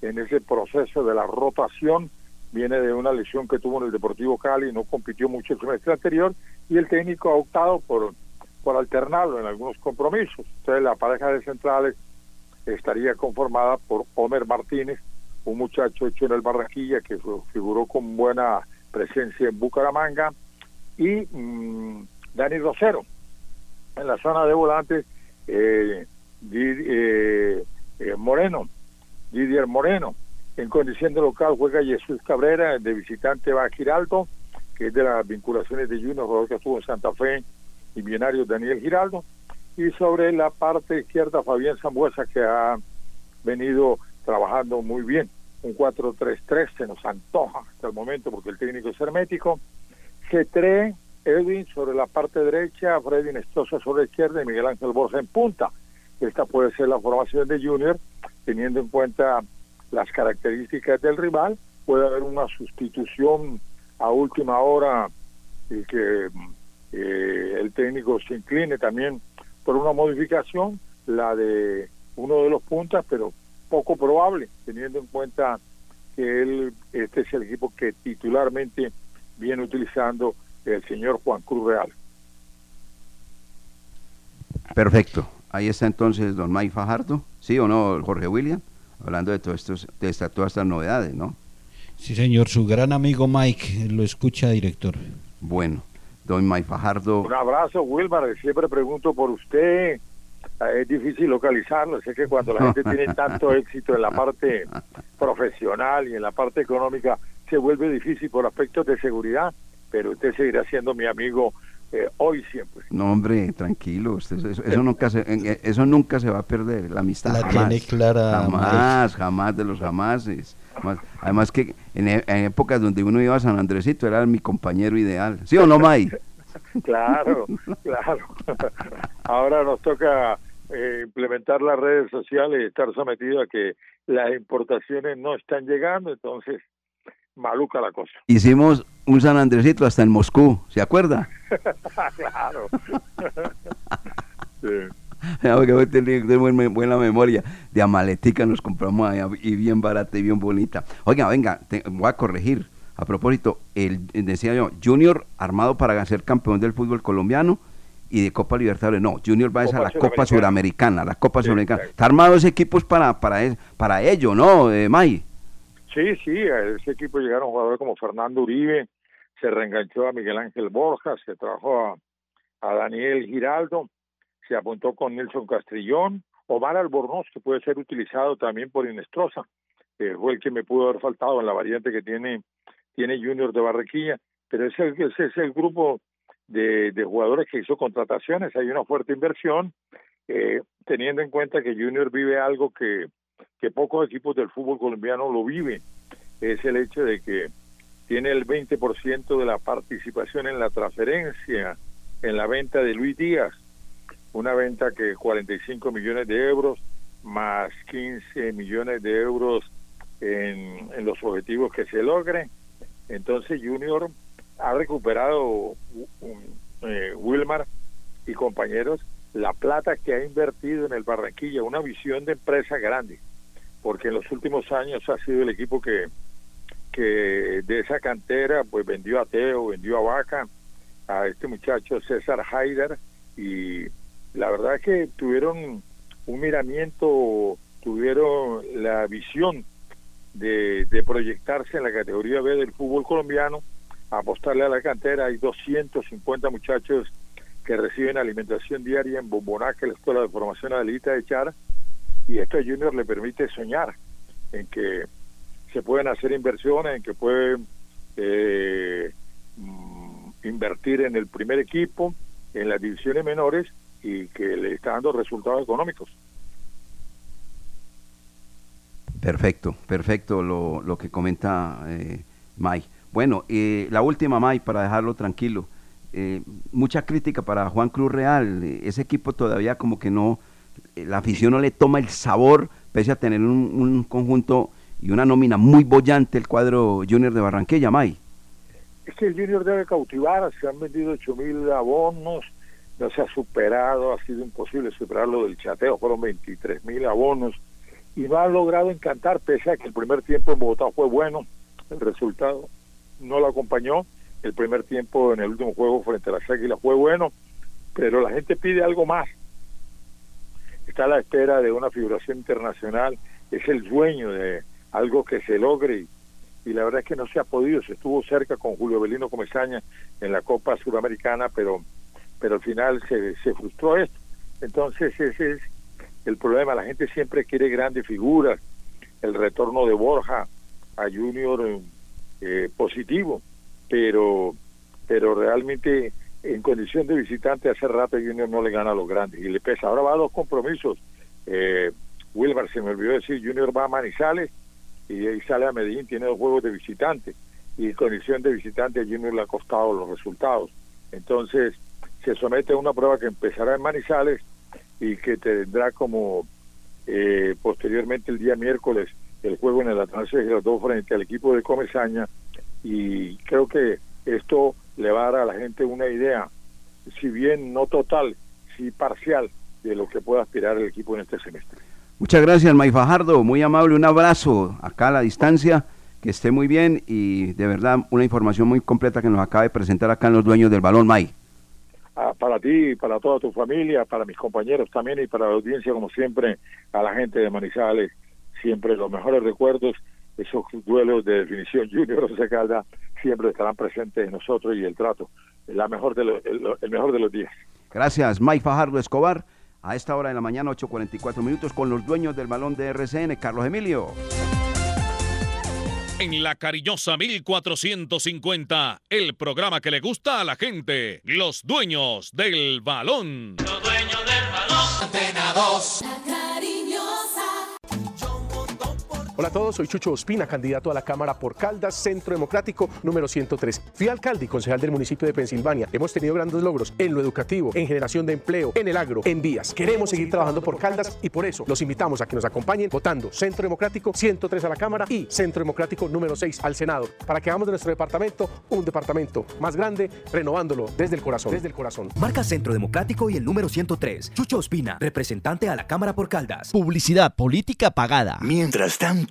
en ese proceso de la rotación. Viene de una lesión que tuvo en el Deportivo Cali, no compitió mucho el semestre anterior y el técnico ha optado por, por alternarlo en algunos compromisos. Entonces la pareja de centrales estaría conformada por Homer Martínez, un muchacho hecho en el Barranquilla que figuró con buena presencia en Bucaramanga, y mm, Dani Rosero. En la zona de volantes, eh, eh, eh, Moreno, Didier Moreno. En condición de local juega Jesús Cabrera, de visitante va Giraldo, que es de las vinculaciones de Junior, jugador que estuvo en Santa Fe, y Millonarios Daniel Giraldo. Y sobre la parte izquierda, Fabián Zambuesa, que ha venido trabajando muy bien. Un 4-3-3 se nos antoja hasta el momento porque el técnico es hermético. G3, Edwin sobre la parte derecha, Freddy Nestosa sobre la izquierda y Miguel Ángel Borja en punta. Esta puede ser la formación de Junior, teniendo en cuenta las características del rival. Puede haber una sustitución a última hora y que eh, el técnico se incline también por una modificación, la de uno de los puntas, pero poco probable, teniendo en cuenta que él, este es el equipo que titularmente viene utilizando el señor Juan Cruz Real. Perfecto. Ahí está entonces don Mike Fajardo, ¿sí o no, Jorge William? Hablando de, todo estos, de esta- todas estas novedades, ¿no? Sí, señor, su gran amigo Mike lo escucha, director. Bueno, don Mike Fajardo, Un abrazo, Wilmar, siempre pregunto por usted. Eh, Es difícil localizarlo, sé que cuando la gente tiene tanto éxito en la parte profesional y en la parte económica se vuelve difícil por aspectos de seguridad, pero usted seguirá siendo mi amigo eh, hoy siempre. no hombre, tranquilo, usted- eso, eso nunca se, en- eh, eso nunca se va a perder, la amistad. La jamás, tiene clara, Jamás, jamás de los jamases. Jamás. Además que en, e- en épocas donde uno iba a San Andresito era mi compañero ideal. ¿Sí o no, Mike? Claro, claro. Ahora nos toca eh, implementar las redes sociales y estar sometido a que las importaciones no están llegando, entonces maluca la cosa. Hicimos un San Andresito hasta en Moscú, ¿se acuerda? claro. Sí. Tenés buena, buena memoria. De Amaletica nos compramos allá, y bien barata y bien bonita. Oiga, venga, te- voy a corregir. A propósito, el, decía yo, Junior armado para ser campeón del fútbol colombiano y de Copa Libertadores. No, Junior va a Copa la Copa Suramericana. La Copa Sí, Suramericana. Está armado ese equipo para, para, es- para ello, ¿no, eh, May? Sí, sí, a ese equipo llegaron jugadores como Fernando Uribe, se reenganchó a Miguel Ángel Borja, se trajo a, a Daniel Giraldo, se apuntó con Nelson Castrillón, Omar Albornoz, que puede ser utilizado también por Inestrosa, que fue el que me pudo haber faltado en la variante que tiene, tiene Junior de Barranquilla, pero ese, ese es el grupo de, de jugadores que hizo contrataciones, hay una fuerte inversión, eh, teniendo en cuenta que Junior vive algo que, que pocos equipos del fútbol colombiano lo viven, es el hecho de que tiene el 20% de la participación en la transferencia, en la venta de Luis Díaz, una venta que 45 millones de euros más 15 millones de euros en, en los objetivos que se logren. Entonces Junior ha recuperado eh, Wilmar y compañeros la plata que ha invertido en el Barranquilla, una visión de empresa grande, porque en los últimos años ha sido el equipo que, que de esa cantera pues vendió a Teo, vendió a Vaca, a este muchacho César Haider y la verdad es que tuvieron un miramiento, tuvieron la visión de proyectarse en la categoría B del fútbol colombiano, apostarle a la cantera, hay 250 muchachos que reciben alimentación diaria en Bombonaca, la Escuela de Formación Adelita de Char, y esto a Junior le permite soñar en que se pueden hacer inversiones, en que pueden eh, mm, invertir en el primer equipo, en las divisiones menores y que le está dando resultados económicos. Perfecto, perfecto lo, lo que comenta eh, May. Bueno, eh, la última, May, para dejarlo tranquilo. Eh, mucha crítica para Juan Cruz Real. Eh, Ese equipo todavía como que no, eh, la afición no le toma el sabor, pese a tener un, un conjunto y una nómina muy bollante el cuadro Junior de Barranquilla, May. Es que el Junior debe cautivar, se han vendido 8 mil abonos, no se ha superado, ha sido imposible superar lo del chateo, fueron 23 mil abonos y no ha logrado encantar, pese a que el primer tiempo en Bogotá fue bueno, el resultado no lo acompañó, el primer tiempo en el último juego frente a las Águilas. Fue bueno, pero la gente pide algo más. Está a la espera de una figuración internacional, es el sueño de algo que se logre y, la verdad es que no se ha podido, se estuvo cerca con Julio Belino Comesaña en la Copa Suramericana, pero pero al final se, se frustró esto. Entonces ese es el problema, la gente siempre quiere grandes figuras, el retorno de Borja a Junior eh, positivo, pero pero realmente en condición de visitante hace rato Junior no le gana a los grandes y le pesa. Ahora va a dos compromisos. Eh, Wilmar, se me olvidó decir, Junior va a Manizales y ahí sale a Medellín, tiene dos juegos de visitante y en condición de visitante a Junior le ha costado los resultados. Entonces se somete a una prueba que empezará en Manizales y que tendrá como eh, posteriormente el día miércoles el juego en el Atlántico Girardot frente al equipo de Comesaña y creo que esto le va a dar a la gente una idea, si bien no total, sí parcial, de lo que puede aspirar el equipo en este semestre. Muchas gracias, May Fajardo, muy amable, un abrazo acá a la distancia, que esté muy bien y de verdad una información muy completa que nos acaba de presentar acá en los dueños del balón, May. Ah, para ti, para toda tu familia, para mis compañeros también y para la audiencia, como siempre, a la gente de Manizales, siempre los mejores recuerdos, esos duelos de definición Junior o Calda siempre estarán presentes en nosotros y el trato, la mejor de los- el, el mejor de los días. Gracias, May Fajardo Escobar. A esta hora de la mañana, 8.44 minutos, con los dueños del balón de RCN, Carlos Emilio. En la cariñosa 1450, el programa que le gusta a la gente, los dueños del balón. Antena 2. Hola a todos, soy Chucho Ospina, candidato a la Cámara por Caldas, Centro Democrático número 103. Fui alcalde y concejal del municipio de Pensilvania. Hemos tenido grandes logros en lo educativo, en generación de empleo, en el agro, en vías. Queremos seguir trabajando por Caldas y por eso los invitamos a que nos acompañen votando Centro Democrático 103 a la Cámara y Centro Democrático número 6 al Senado, para que hagamos de nuestro departamento un departamento más grande, renovándolo desde el corazón. Desde el corazón. Marca Centro Democrático y el número 103. Chucho Ospina, representante a la Cámara por Caldas. Publicidad política pagada. Mientras tanto,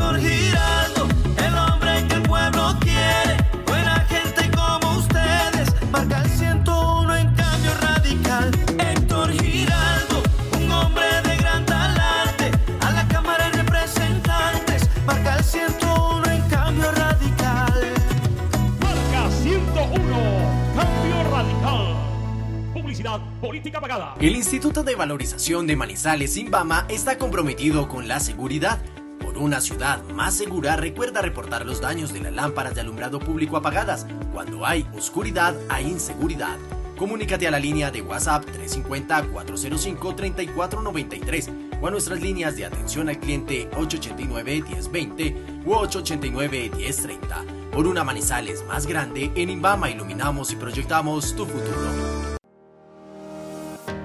Héctor Giraldo, el hombre que el pueblo quiere. Buena gente como ustedes, marca el 101 en cambio radical. Héctor Giraldo, un hombre de gran talante. A la Cámara de Representantes, marca el 101 en cambio radical. Marca 101, cambio radical. Publicidad política pagada. El Instituto de Valorización de Manizales Inbama está comprometido con la seguridad. Una ciudad más segura, recuerda reportar los daños de las lámparas de alumbrado público apagadas. Cuando hay oscuridad, hay inseguridad. Comunícate a la línea de WhatsApp 350-405-3493 o a nuestras líneas de atención al cliente 889-1020 u 889-1030. Por una Manizales más grande, en Invama iluminamos y proyectamos tu futuro.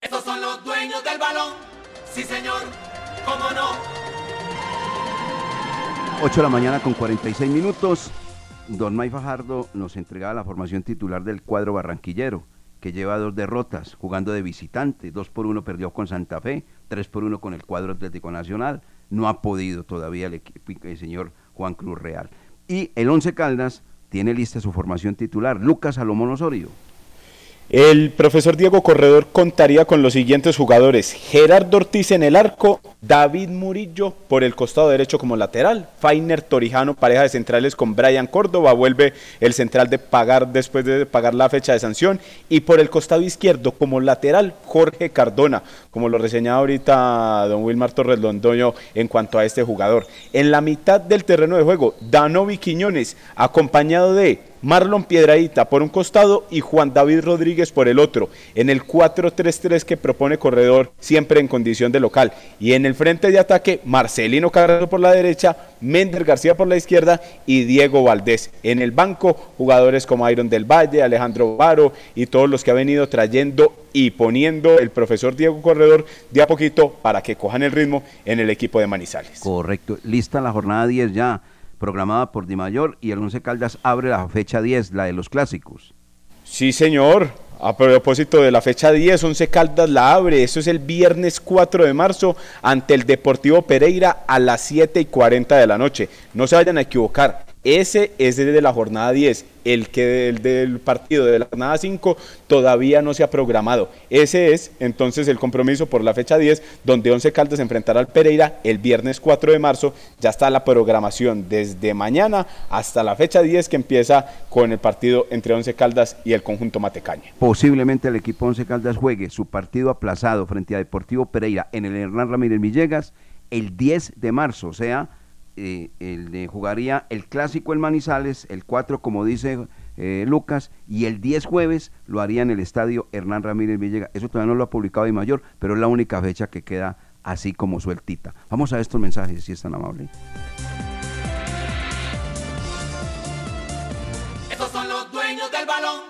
Estos son los dueños del balón. Sí, señor. ¿Cómo no? 8 de la mañana con 46 minutos. Don May Fajardo nos entregaba la formación titular del cuadro barranquillero, que lleva dos derrotas, jugando de visitante. Dos por uno perdió con Santa Fe, tres por uno con el cuadro Atlético Nacional. No ha podido todavía el, equipo, el señor Juan Cruz Real. Y el Once Caldas tiene lista su formación titular. Lucas Salomón Osorio. El profesor Diego Corredor contaría con los siguientes jugadores: Gerardo Ortiz en el arco, David Murillo por el costado derecho como lateral, Fainer Torijano, pareja de centrales con Brian Córdoba, vuelve el central de pagar después de pagar la fecha de sanción, y por el costado izquierdo como lateral, Jorge Cardona, como lo reseñaba ahorita don Wilmar Torres Londoño en cuanto a este jugador. En la mitad del terreno de juego, Danovi Quiñones, acompañado de Marlon Piedradita por un costado y Juan David Rodríguez por el otro, en el 4-3-3 que propone Corredor siempre en condición de local. Y en el frente de ataque, Marcelino Carrero por la derecha, Mender García por la izquierda y Diego Valdés. En el banco, jugadores como Iron del Valle, Alejandro Varo y todos los que ha venido trayendo y poniendo el profesor Diego Corredor de a poquito para que cojan el ritmo en el equipo de Manizales. Correcto, lista la jornada 10 ya programada por Di Mayor y el Once Caldas abre la fecha 10, la de los clásicos. Sí, señor. A propósito de la fecha 10, Once Caldas la abre. Eso es el viernes 4 de marzo ante el Deportivo Pereira a las 7 y 40 de la noche. No se vayan a equivocar. Ese es desde la jornada 10. El que el del partido de la jornada 5 todavía no se ha programado. Ese es entonces el compromiso por la fecha 10, donde Once Caldas enfrentará al Pereira el viernes 4 de marzo. Ya está la programación desde mañana hasta la fecha 10 que empieza con el partido entre Once Caldas y el conjunto Matecaña. Posiblemente el equipo Once Caldas juegue su partido aplazado frente a Deportivo Pereira en el Hernán Ramírez Villegas el 10 de marzo, o sea, eh, el, de- jugaría el clásico en Manizales, el 4 como dice eh, Lucas, y el 10 jueves lo haría en el estadio Hernán Ramírez Villegas. Eso todavía no lo ha publicado Mayor, pero es la única fecha que queda así como sueltita. Vamos a estos mensajes, si es tan amable. Estos son los dueños del balón.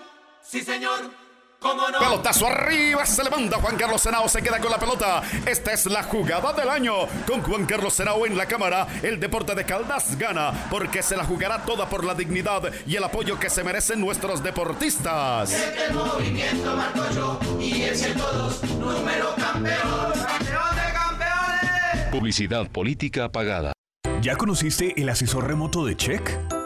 Sí, señor. ¿Cómo no? Pelotazo arriba, se levanta Juan Carlos Senao, se queda con la pelota. Esta es la jugada del año. Con Juan Carlos Senao en la cámara, el deporte de Caldas gana porque se la jugará toda por la dignidad y el apoyo que se merecen nuestros deportistas. El movimiento marco yo y el 102, número campeón. ¡Campeón de campeones! Publicidad política pagada. ¿Ya conociste el asesor remoto de Check?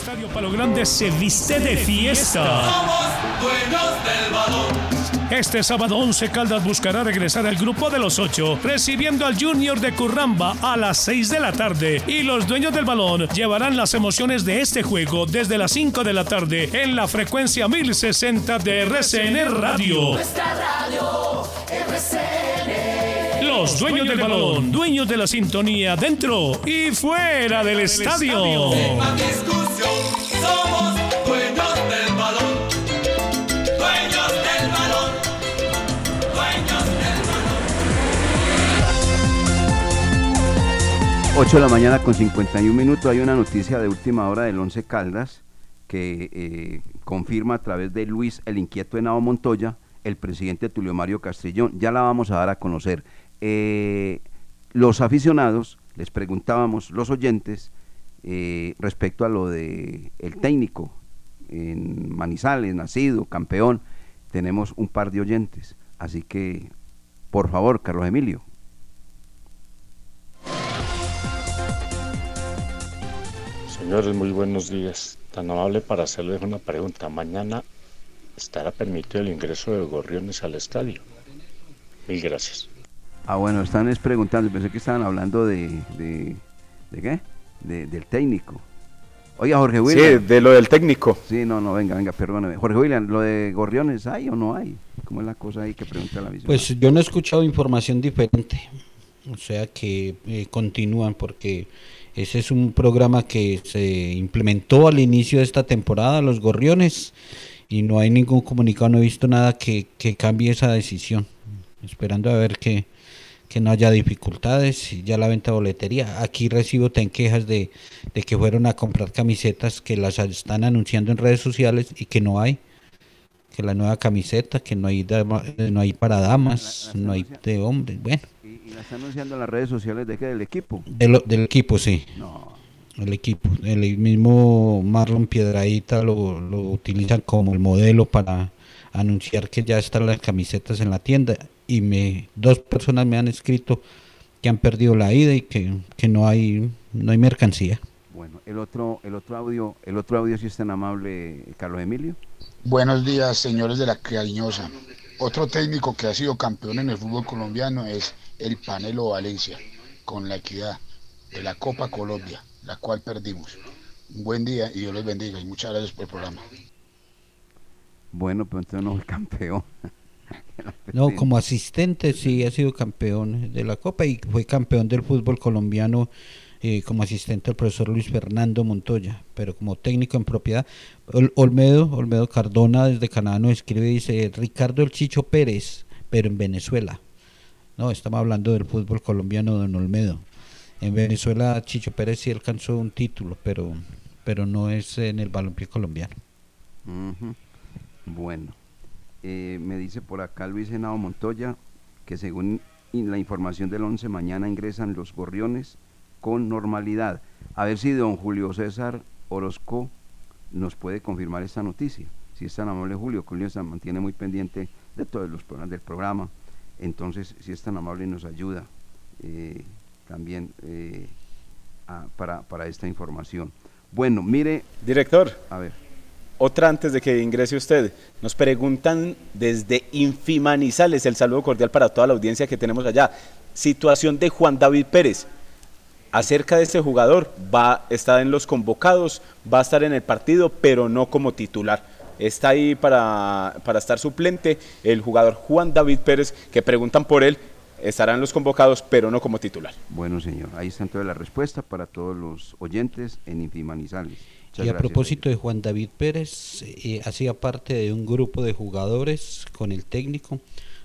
Estadio Palo Grande se viste de fiesta. Somos dueños del balón. Este sábado 11 Caldas buscará regresar al grupo de los ocho, recibiendo al Junior de Curramba a las 6 de la tarde. Y los dueños del balón llevarán las emociones de este juego desde las 5 de la tarde en la frecuencia 1060 de RCN Radio. Nuestra radio RCN. Los dueños del balón, dueños de la sintonía dentro y fuera del estadio. 8 de la mañana con 51 minutos. Hay una noticia de última hora del Once Caldas que eh, confirma a través de Luis el inquieto Henao Montoya, el presidente Tulio Mario Castrillón. Ya la vamos a dar a conocer. Eh, los aficionados, les preguntábamos, los oyentes, eh, respecto a lo de el técnico en Manizales, nacido, campeón, tenemos un par de oyentes. Así que, por favor, Carlos Emilio. Señores, muy buenos días. Tan amable para hacerles una pregunta. Mañana estará permitido el ingreso de gorriones al estadio. Mil gracias. Ah, bueno, están es preguntando, pensé que estaban hablando de, de, ¿de qué? De- del técnico. Oiga, Jorge Sí, William. de lo del técnico. Sí, no, no, venga, venga, perdóname. Jorge William, ¿lo de Gorriones hay o no hay? ¿Cómo es la cosa ahí que pregunta la visión? Pues yo no he escuchado información diferente. O sea que eh, continúan porque ese es un programa que se implementó al inicio de esta temporada, los Gorriones, y no hay ningún comunicado, no he visto nada que, que cambie esa decisión. Esperando a ver que, que no haya dificultades, y ya la venta de boletería. Aquí recibo ten quejas de, de que fueron a comprar camisetas que las están anunciando en redes sociales y que no hay que la nueva camiseta, que no hay dama- no hay para damas, no hay de hombres, bueno, Y, y la están anunciando en las redes sociales de qué, del equipo. de lo- del equipo sí. El equipo, el mismo Marlon Piedradita lo, lo utilizan como el modelo para anunciar que ya están las camisetas en la tienda y me dos personas me han escrito que han perdido la ida y que, que no hay no hay mercancía. Bueno, el otro, el otro audio, el otro audio si es tan amable, Carlos Emilio. Buenos días, señores de la Cariñosa. Otro técnico que ha sido campeón en el fútbol colombiano es el Panelo Valencia, con la equidad de la Copa Colombia, la cual perdimos. Un buen día y Dios los bendiga y muchas gracias por el programa. Bueno, pero entonces no es campeón. No, como asistente sí ha sido campeón de la Copa y fue campeón del fútbol colombiano eh, como asistente al profesor Luis Fernando Montoya, pero como técnico en propiedad. Ol- Olmedo, Olmedo Cardona desde Canadá nos escribe y dice Ricardo El Chicho Pérez, pero en Venezuela. No, estamos hablando del fútbol colombiano, don Olmedo. En Venezuela Chicho Pérez sí alcanzó un título, pero, pero no es en el balompié colombiano. Bueno, eh, me dice por acá Luis Henao Montoya que según la información del 11 mañana ingresan los gorriones con normalidad. A ver si don Julio César Orozco nos puede confirmar esta noticia. Si es tan amable Julio, Julio se mantiene muy pendiente de todos los programas del programa. Entonces, si es tan amable nos ayuda eh, también eh, a- para, para esta información. Bueno, mire... Director. A ver. Otra antes de que ingrese usted. Nos preguntan desde Infimanizales, el saludo cordial para toda la audiencia que tenemos allá. Situación de Juan David Pérez. Acerca de este jugador, va, está en los convocados, va a estar en el partido, pero no como titular. Está ahí para, para estar suplente el jugador Juan David Pérez, que preguntan por él, estará en los convocados, pero no como titular. Bueno, señor, ahí está entonces la respuesta para todos los oyentes en Infimanizales. Muchas y a propósito de Juan David Pérez, eh, hacía parte de un grupo de jugadores con el técnico.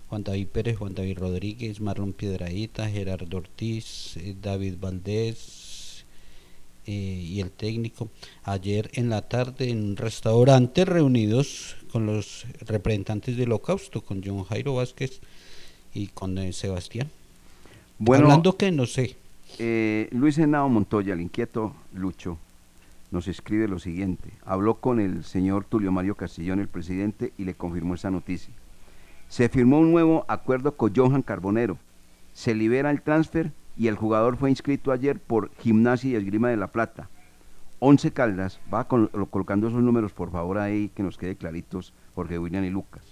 Juan David Pérez, Juan David Rodríguez, Marlon Piedradita, Gerardo Ortiz, eh, David Valdés eh, y el técnico. Ayer en la tarde en un restaurante reunidos con los representantes del Holocausto, con John Jairo Vázquez y con eh, Sebastián. Bueno, Hablando que no sé. eh, Luis Henao Montoya, el inquieto Lucho, nos escribe lo siguiente. Habló con el señor Tulio Mario Castillón, el presidente, y le confirmó esa noticia. Se firmó un nuevo acuerdo con Johan Carbonero. Se libera el transfer y el jugador fue inscrito ayer por Gimnasia y Esgrima de la Plata. 11 Caldas, va col- lo- colocando esos números por favor ahí que nos quede claritos Jorge William y Lucas.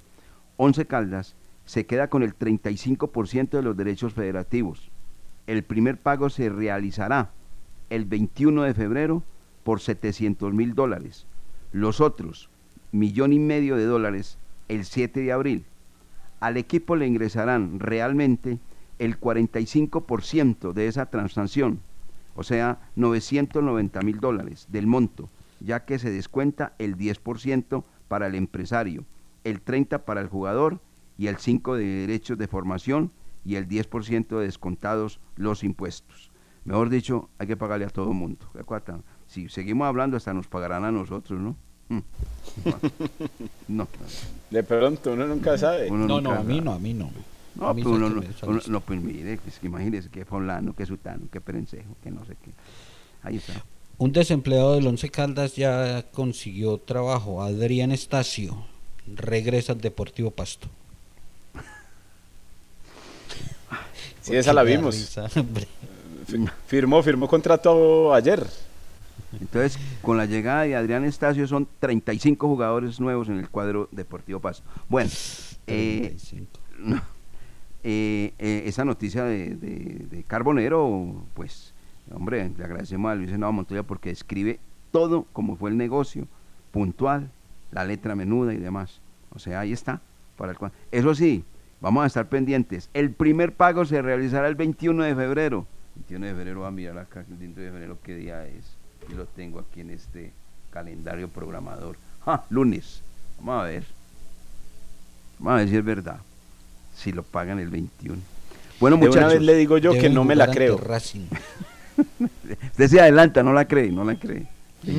Once Caldas se queda con el 35% de los derechos federativos. El primer pago se realizará el 21 de febrero por 700 mil dólares. Los otros, millón y medio de dólares, el 7 de abril. Al equipo le ingresarán realmente el 45% de esa transacción, o sea, 990 mil dólares del monto, ya que se descuenta el 10% para el empresario, el 30% para el jugador y el 5% de derechos de formación y el 10% de descontados los impuestos. Mejor dicho, hay que pagarle a todo el mundo. Si seguimos hablando, hasta nos pagarán a nosotros, ¿no? Mm. No. De pronto, uno nunca sabe. Uno No, no, a mí sabe. no, a mí no. No, A mí pues uno, no, uno- no, pues mire, pues imagínese que fulano, que sutano, que perencejo, que no sé qué. Ahí está. Un desempleado del Once Caldas ya consiguió trabajo. Adrián Estacio regresa al Deportivo Pasto. Sí, esa la vimos. risa, Firmó, firmó contrato ayer. Entonces, con la llegada de Adrián Estacio son 35 jugadores nuevos en el cuadro Deportivo Pasto. Bueno, eh, no, eh, eh, esa noticia de, de- de Carbonero, pues, hombre, le agradecemos a Luis Henao Montoya porque describe todo como fue el negocio, puntual, la letra menuda y demás. O sea, ahí está. Para el, Eso sí, vamos a estar pendientes. El primer pago se realizará el 21 de febrero. 21 de febrero, va a mirar acá, el 21 de febrero, qué día es. Y lo tengo aquí en este calendario programador. Ah, lunes. Vamos a ver. Vamos a ver si es verdad. Si lo pagan el 21. Bueno, De una muchachos. vez le digo yo que no me la creo. Racing. Usted se adelanta, no la cree, no la cree. No.